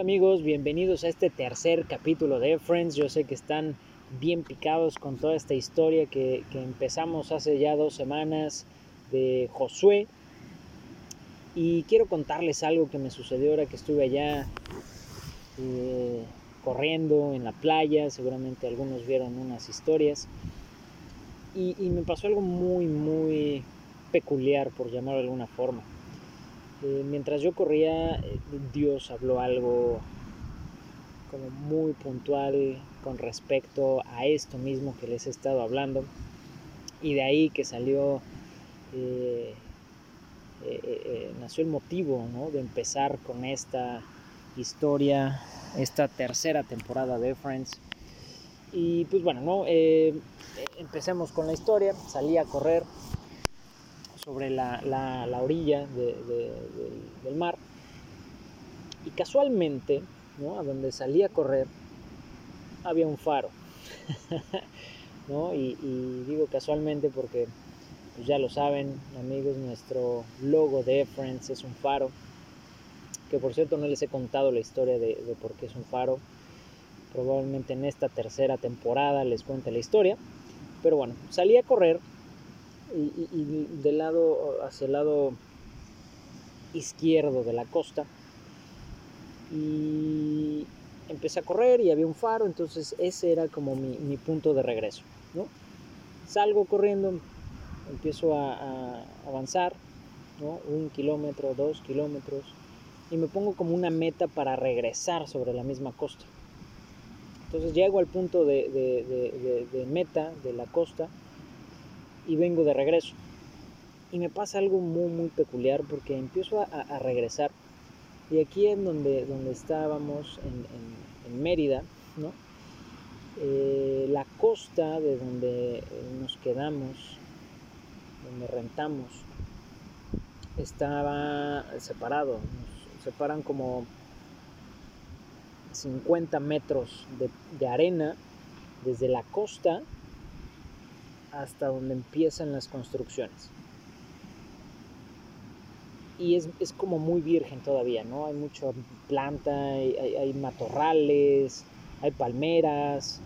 Hola amigos, bienvenidos a este tercer capítulo de Friends. Yo sé que están bien picados con toda esta historia que, empezamos hace ya dos semanas de Josué. Y quiero contarles algo que me sucedió ahora que estuve allá eh, corriendo en la playa. Seguramente algunos vieron unas historias. Y, y me pasó algo muy, muy peculiar, por llamarlo de alguna forma. Eh, mientras yo corría, eh, Dios habló algo como muy puntual con respecto a esto mismo que les he estado hablando. Y de ahí que salió, eh, nació el motivo de empezar con esta historia, esta tercera temporada de Friends. Y pues bueno, ¿no? empecemos con la historia, salí a correr, sobre la, la, orilla del mar. Y casualmente, a donde salí a correr, había un faro. ¿no? y, digo casualmente porque pues ya lo saben, amigos, nuestro logo de Friends es un faro. Que por cierto no les he contado la historia de, de por qué es un faro. Probablemente en esta tercera temporada les cuente la historia. Pero bueno, salí a correr y, del lado hacia el lado izquierdo de la costa y empecé a correr y había un faro entonces ese era como mi, punto de regreso ¿no? salgo corriendo empiezo a, avanzar ¿no? un kilómetro dos kilómetros y me pongo como una meta para regresar sobre la misma costa entonces llego al punto de meta de la costa y vengo de regreso. Y me pasa algo muy, muy peculiar porque empiezo a, regresar. Y aquí en donde, donde estábamos, en, Mérida, ¿no? Eh, la costa de donde nos quedamos, donde rentamos, estaba separado. Nos separan como 50 metros de arena desde la costa hasta donde empiezan las construcciones. Y es, como muy virgen todavía, ¿no? Hay mucha planta, hay, matorrales, hay palmeras.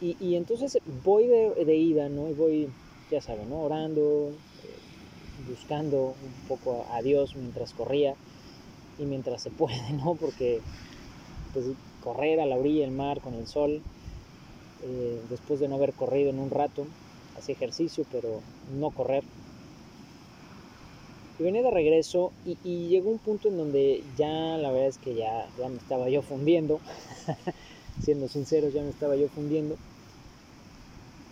Y, entonces voy de, ida, ¿no? Y voy, ya saben, ¿no? Orando, eh, buscando un poco a Dios mientras corría y mientras se puede, ¿no? Porque pues, correr a la orilla del mar con el sol eh, después de no haber corrido en un rato, hacía ejercicio, pero no correr. Y venía de regreso y, llegó un punto en donde ya la verdad es que ya, ya me estaba yo fundiendo, siendo sinceros, ya me estaba yo fundiendo.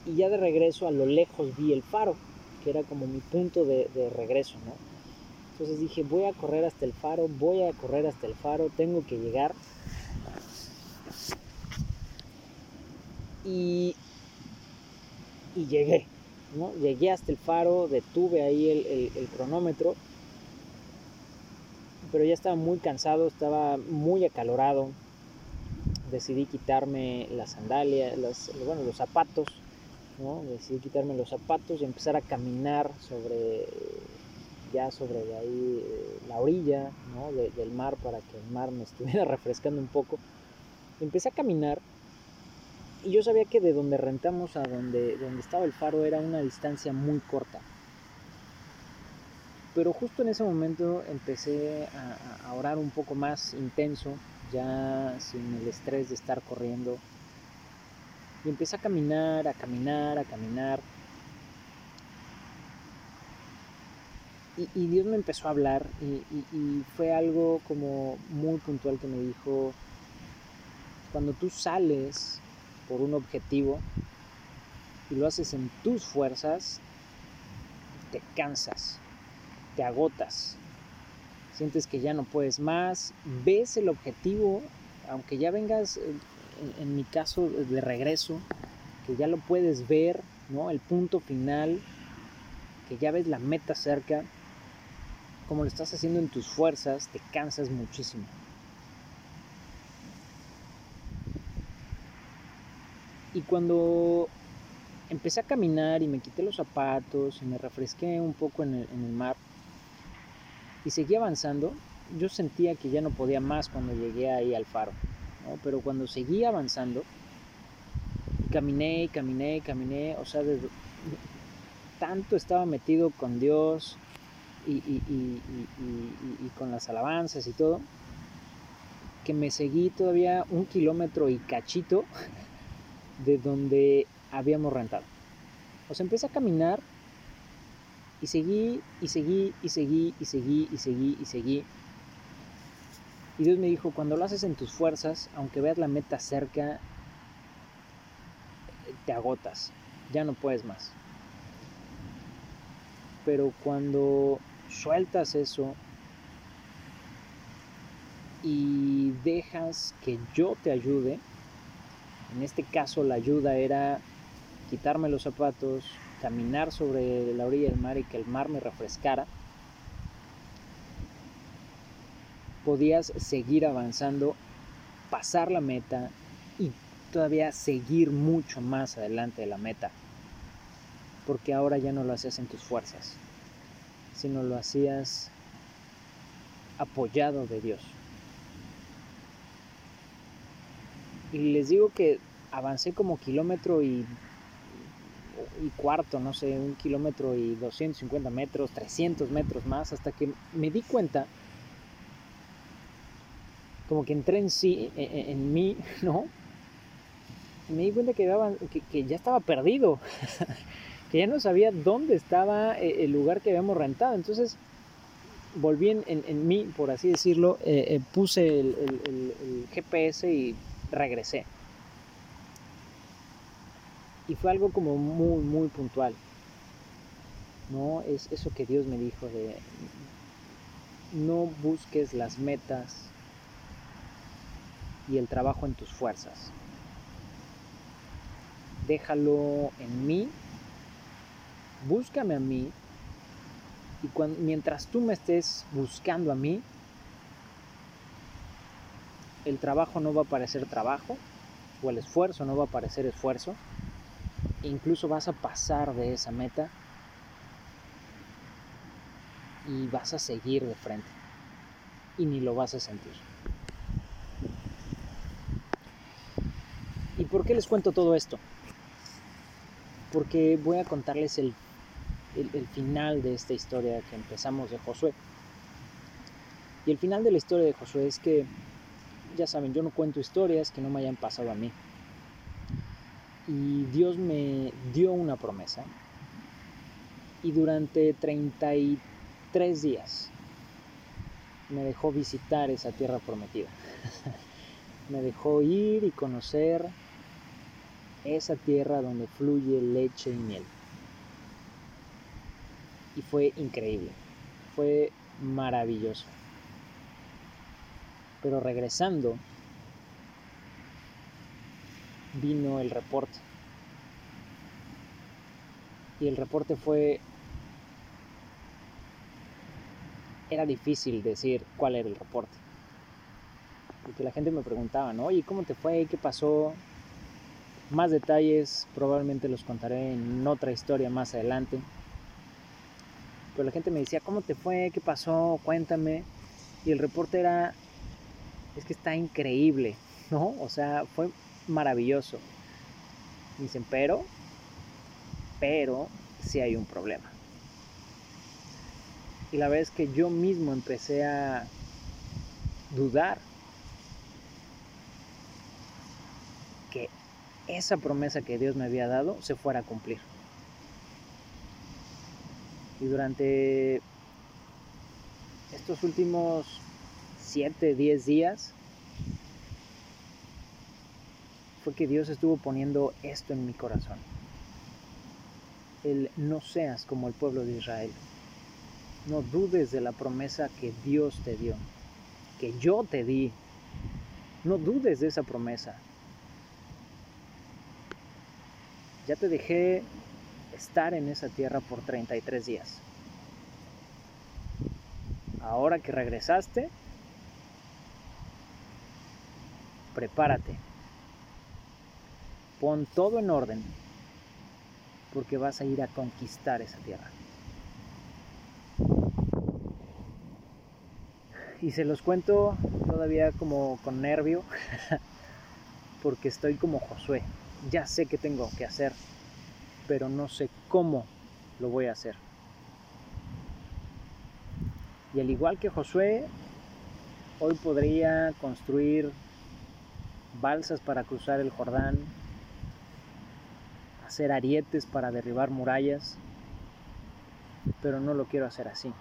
Y ya de regreso a lo lejos vi el faro, que era como mi punto de, de regreso, ¿no? Entonces dije, voy a correr hasta el faro, voy a correr hasta el faro, tengo que llegar. Y, llegué. Llegué hasta el faro, detuve ahí el, cronómetro, pero ya estaba muy cansado, estaba muy acalorado. Decidí quitarme las sandalias, bueno, los zapatos. Decidí quitarme los zapatos y empezar a caminar sobre, ya sobre ahí eh, la orilla del mar para que el mar me estuviera refrescando un poco. Empecé a caminar y yo sabía que de donde rentamos a donde, donde estaba el faro era una distancia muy corta. Pero justo en ese momento empecé a, orar un poco más intenso, ya sin el estrés de estar corriendo. Y empecé a caminar, a caminar, a caminar. Y, Dios me empezó a hablar y, fue algo como muy puntual que me dijo, cuando tú sales por un objetivo y lo haces en tus fuerzas, te cansas, te agotas, sientes que ya no puedes más, ves el objetivo, aunque ya vengas, en, mi caso, de regreso, que ya lo puedes ver, ¿no? El punto final, que ya ves la meta cerca, como lo estás haciendo en tus fuerzas, te cansas muchísimo. Y cuando empecé a caminar y me quité los zapatos y me refresqué un poco en el, mar y seguí avanzando, yo sentía que ya no podía más cuando llegué ahí al faro, pero cuando seguí avanzando, caminé, caminé, caminé, o sea, tanto estaba metido con Dios y, y, con las alabanzas y todo, que me seguí todavía un kilómetro y cachito de donde habíamos rentado. O sea, empecé a caminar y seguí, y seguí, y seguí, y seguí, y seguí, y seguí. Y Dios me dijo, cuando lo haces en tus fuerzas, aunque veas la meta cerca, te agotas, ya no puedes más. Pero cuando sueltas eso y dejas que yo te ayude, en este caso la ayuda era quitarme los zapatos, caminar sobre la orilla del mar y que el mar me refrescara, podías seguir avanzando, pasar la meta y todavía seguir mucho más adelante de la meta. Porque ahora ya no lo hacías en tus fuerzas, sino lo hacías apoyado de Dios. Y les digo que avancé como kilómetro y cuarto, no sé, un kilómetro y 250 metros, 300 metros más, hasta que me di cuenta, como que entré en sí, e, e, en, mí, ¿no? Me di cuenta que, que, ya estaba perdido, que ya no sabía dónde estaba eh, el lugar que habíamos rentado. Entonces volví en, en, mí, por así decirlo, eh, eh, puse el GPS y regresé y fue algo como muy, muy puntual. ¿No? Es eso que Dios me dijo de no busques las metas y el trabajo en tus fuerzas. Déjalo en mí, búscame a mí y cuando, mientras tú me estés buscando a mí, el trabajo no va a parecer trabajo o el esfuerzo no va a parecer esfuerzo, incluso vas a pasar de esa meta y vas a seguir de frente y ni lo vas a sentir. ¿Y por qué les cuento todo esto? Porque voy a contarles el, el, final de esta historia que empezamos de Josué. Y el final de la historia de Josué es que, ya saben, yo no cuento historias que no me hayan pasado a mí y Dios me dio una promesa y durante 33 días me dejó visitar esa tierra prometida. me dejó ir y conocer esa tierra donde fluye leche y miel. Y fue increíble, fue maravilloso. Pero regresando vino el reporte. Y el reporte fue... Era difícil decir cuál era el reporte. Porque la gente me preguntaba, ¿no? Oye, ¿cómo te fue? ¿Qué pasó? Más detalles probablemente los contaré en otra historia más adelante. Pero la gente me decía, ¿cómo te fue? ¿Qué pasó? Cuéntame. Y el reporte era, es que está increíble, ¿no? O sea, fue maravilloso. Dicen, pero, pero si hay un problema. Y la verdad es que yo mismo empecé a dudar que esa promesa que Dios me había dado se fuera a cumplir. Y durante estos últimos 7, 10 días fue que Dios estuvo poniendo esto en mi corazón. El no seas como el pueblo de Israel. No dudes de la promesa que Dios te dio, que yo te di. No dudes de esa promesa. Ya te dejé estar en esa tierra por 33 días. Ahora que regresaste, prepárate Pon todo en orden porque vas a ir a conquistar esa tierra. Y se los cuento todavía como con nervio, porque estoy como Josué. Ya sé que tengo que hacer, pero no sé cómo lo voy a hacer. Y al igual que Josué, hoy podría construir balsas para cruzar el Jordán, hacer arietes para derribar murallas, pero no lo quiero hacer así.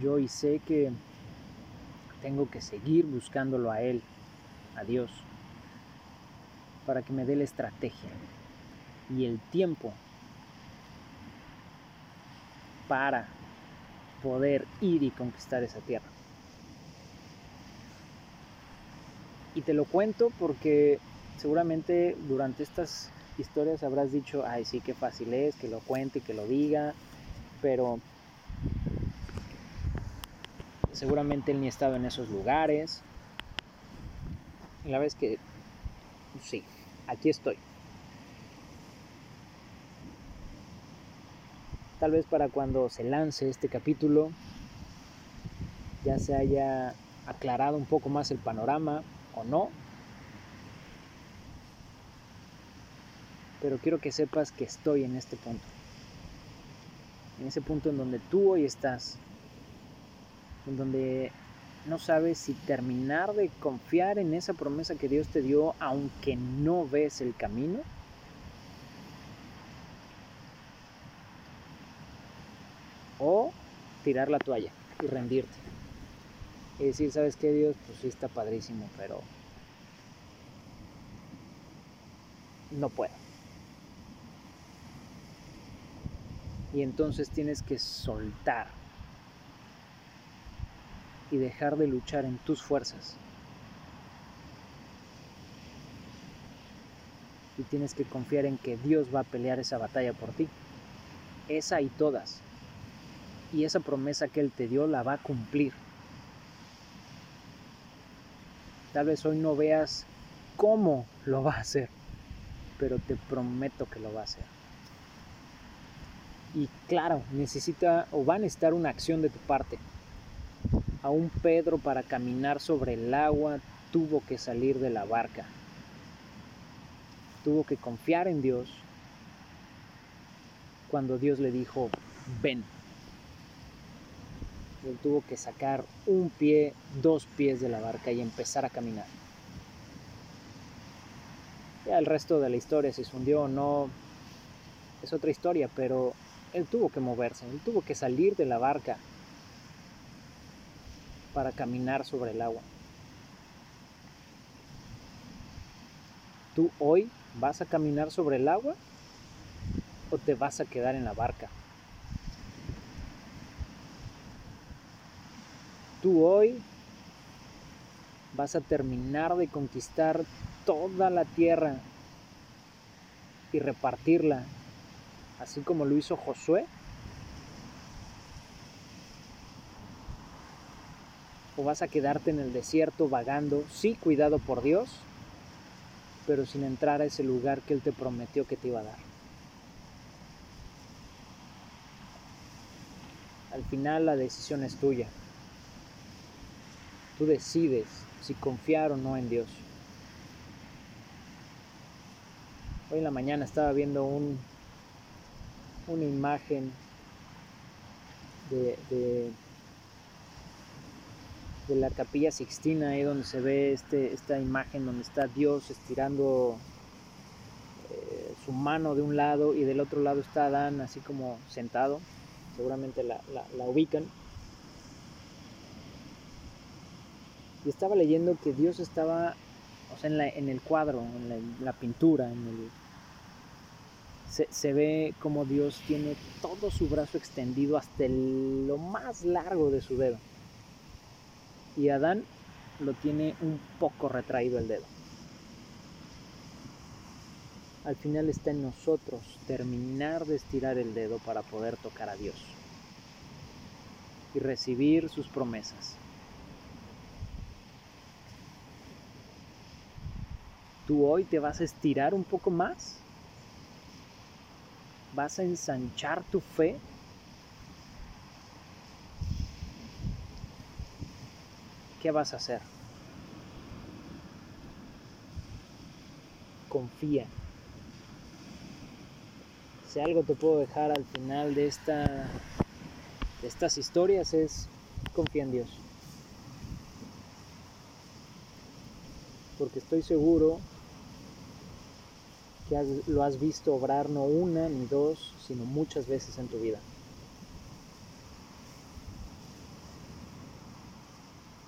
Yo hoy sé que tengo que seguir buscándolo a Él, a Dios, para que me dé la estrategia y el tiempo para poder ir y conquistar esa tierra. Y te lo cuento porque seguramente durante estas historias habrás dicho, ay sí, qué fácil es, que lo cuente, que lo diga, pero seguramente él ni estado en esos lugares. Y la vez que, sí, aquí estoy. Tal vez para cuando se lance este capítulo ya se haya aclarado un poco más el panorama o no. Pero quiero que sepas que estoy en este punto. En ese punto en donde tú hoy estás. En donde no sabes si terminar de confiar en esa promesa que Dios te dio aunque no ves el camino o tirar la toalla y rendirte. Y decir, ¿sabes qué Dios? Pues sí está padrísimo, pero no puedo. Y entonces tienes que soltar y dejar de luchar en tus fuerzas. Y tienes que confiar en que Dios va a pelear esa batalla por ti. Esa y todas y esa promesa que Él te dio la va a cumplir. Tal vez hoy no veas cómo lo va a hacer, pero te prometo que lo va a hacer. Y claro, necesita o va a necesitar una acción de tu parte. A un Pedro para caminar sobre el agua tuvo que salir de la barca. Tuvo que confiar en Dios cuando Dios le dijo, ven. Él tuvo que sacar un pie, dos pies de la barca y empezar a caminar. Ya el resto de la historia, si se hundió o no, es otra historia, pero él tuvo que moverse, él tuvo que salir de la barca para caminar sobre el agua. ¿Tú hoy vas a caminar sobre el agua o te vas a quedar en la barca? Tú hoy vas a terminar de conquistar toda la tierra y repartirla, así como lo hizo Josué. O vas a quedarte en el desierto vagando, sí, cuidado por Dios, pero sin entrar a ese lugar que Él te prometió que te iba a dar. Al final la decisión es tuya. Tú decides si confiar o no en Dios. Hoy en la mañana estaba viendo un, una imagen de, de, la capilla Sixtina, ahí donde se ve este, esta imagen donde está Dios estirando eh, su mano de un lado y del otro lado está Adán así como sentado. Seguramente la, la ubican. Y estaba leyendo que Dios estaba, o sea, en, el cuadro, en la, pintura, en el, se, se, ve como Dios tiene todo su brazo extendido hasta lo más largo de su dedo. Y Adán lo tiene un poco retraído el dedo. Al final está en nosotros terminar de estirar el dedo para poder tocar a Dios y recibir sus promesas. Tú hoy te vas a estirar un poco más, vas a ensanchar tu fe ¿qué vas a hacer? Confía. Si algo te puedo dejar al final de, esta, de estas historias es confía en Dios. Porque estoy seguro lo has visto obrar no una ni dos, sino muchas veces en tu vida.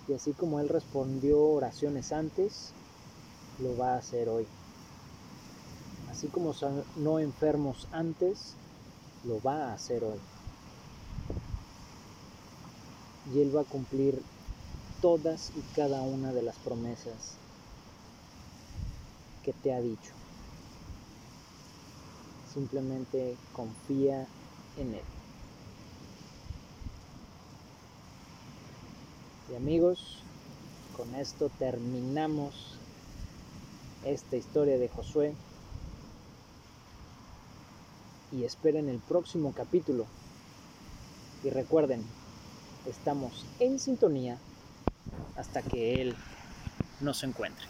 Y así como Él respondió oraciones antes, lo va a hacer hoy. Así como no enfermos antes, lo va a hacer hoy. Y Él va a cumplir todas y cada una de las promesas que te ha dicho. Simplemente confía en Él. Y amigos, con esto terminamos esta historia de Josué. Y esperen el próximo capítulo. Y recuerden, estamos en sintonía hasta que Él nos encuentre.